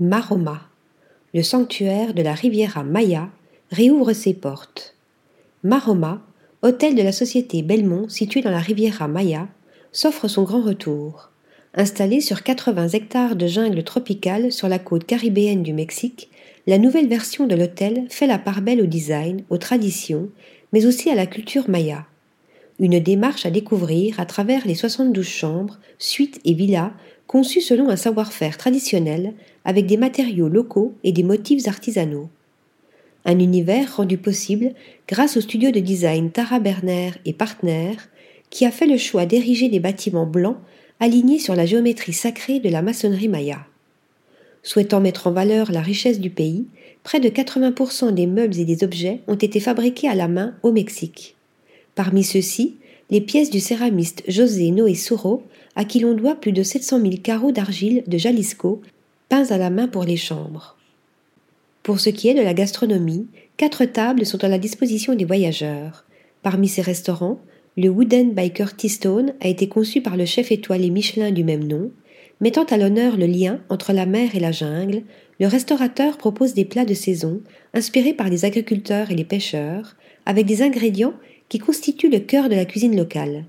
Maroma, le sanctuaire de la Riviera Maya, réouvre ses portes. Maroma, hôtel de la société Belmont situé dans la Riviera Maya, s'offre son grand retour. Installé sur 80 hectares de jungle tropicale sur la côte caribéenne du Mexique, la nouvelle version de l'hôtel fait la part belle au design, aux traditions, mais aussi à la culture maya. Une démarche à découvrir à travers les 72 chambres, suites et villas conçues selon un savoir-faire traditionnel avec des matériaux locaux et des motifs artisanaux. Un univers rendu possible grâce au studio de design Tara Berner et Partner, qui a fait le choix d'ériger des bâtiments blancs alignés sur la géométrie sacrée de la maçonnerie maya. Souhaitant mettre en valeur la richesse du pays, près de 80% des meubles et des objets ont été fabriqués à la main au Mexique. Parmi ceux-ci, les pièces du céramiste José Noé Souro, à qui l'on doit plus de 700 000 carreaux d'argile de Jalisco, peints à la main pour les chambres. Pour ce qui est de la gastronomie, quatre tables sont à la disposition des voyageurs. Parmi ces restaurants, le Wooden Biker T-Stone a été conçu par le chef étoilé Michelin du même nom. Mettant à l'honneur le lien entre la mer et la jungle, le restaurateur propose des plats de saison inspirés par les agriculteurs et les pêcheurs, avec des ingrédients qui constituent le cœur de la cuisine locale.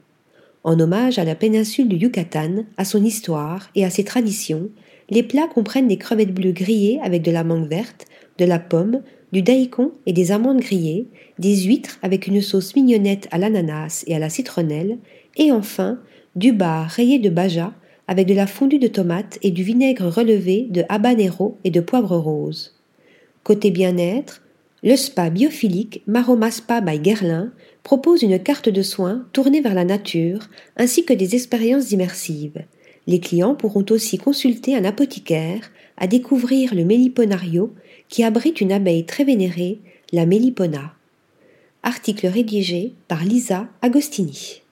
En hommage à la péninsule du Yucatan, à son histoire et à ses traditions, les plats comprennent des crevettes bleues grillées avec de la mangue verte, de la pomme, du daikon et des amandes grillées, des huîtres avec une sauce mignonnette à l'ananas et à la citronnelle, et enfin du bar rayé de baja avec de la fondue de tomates et du vinaigre relevé de habanero et de poivre rose. Côté bien-être, le spa biophilique Maroma Spa by Guerlain propose une carte de soins tournée vers la nature ainsi que des expériences immersives. Les clients pourront aussi consulter un apothicaire à découvrir le méliponario qui abrite une abeille très vénérée, la Mélipona. Article rédigé par Lisa Agostini.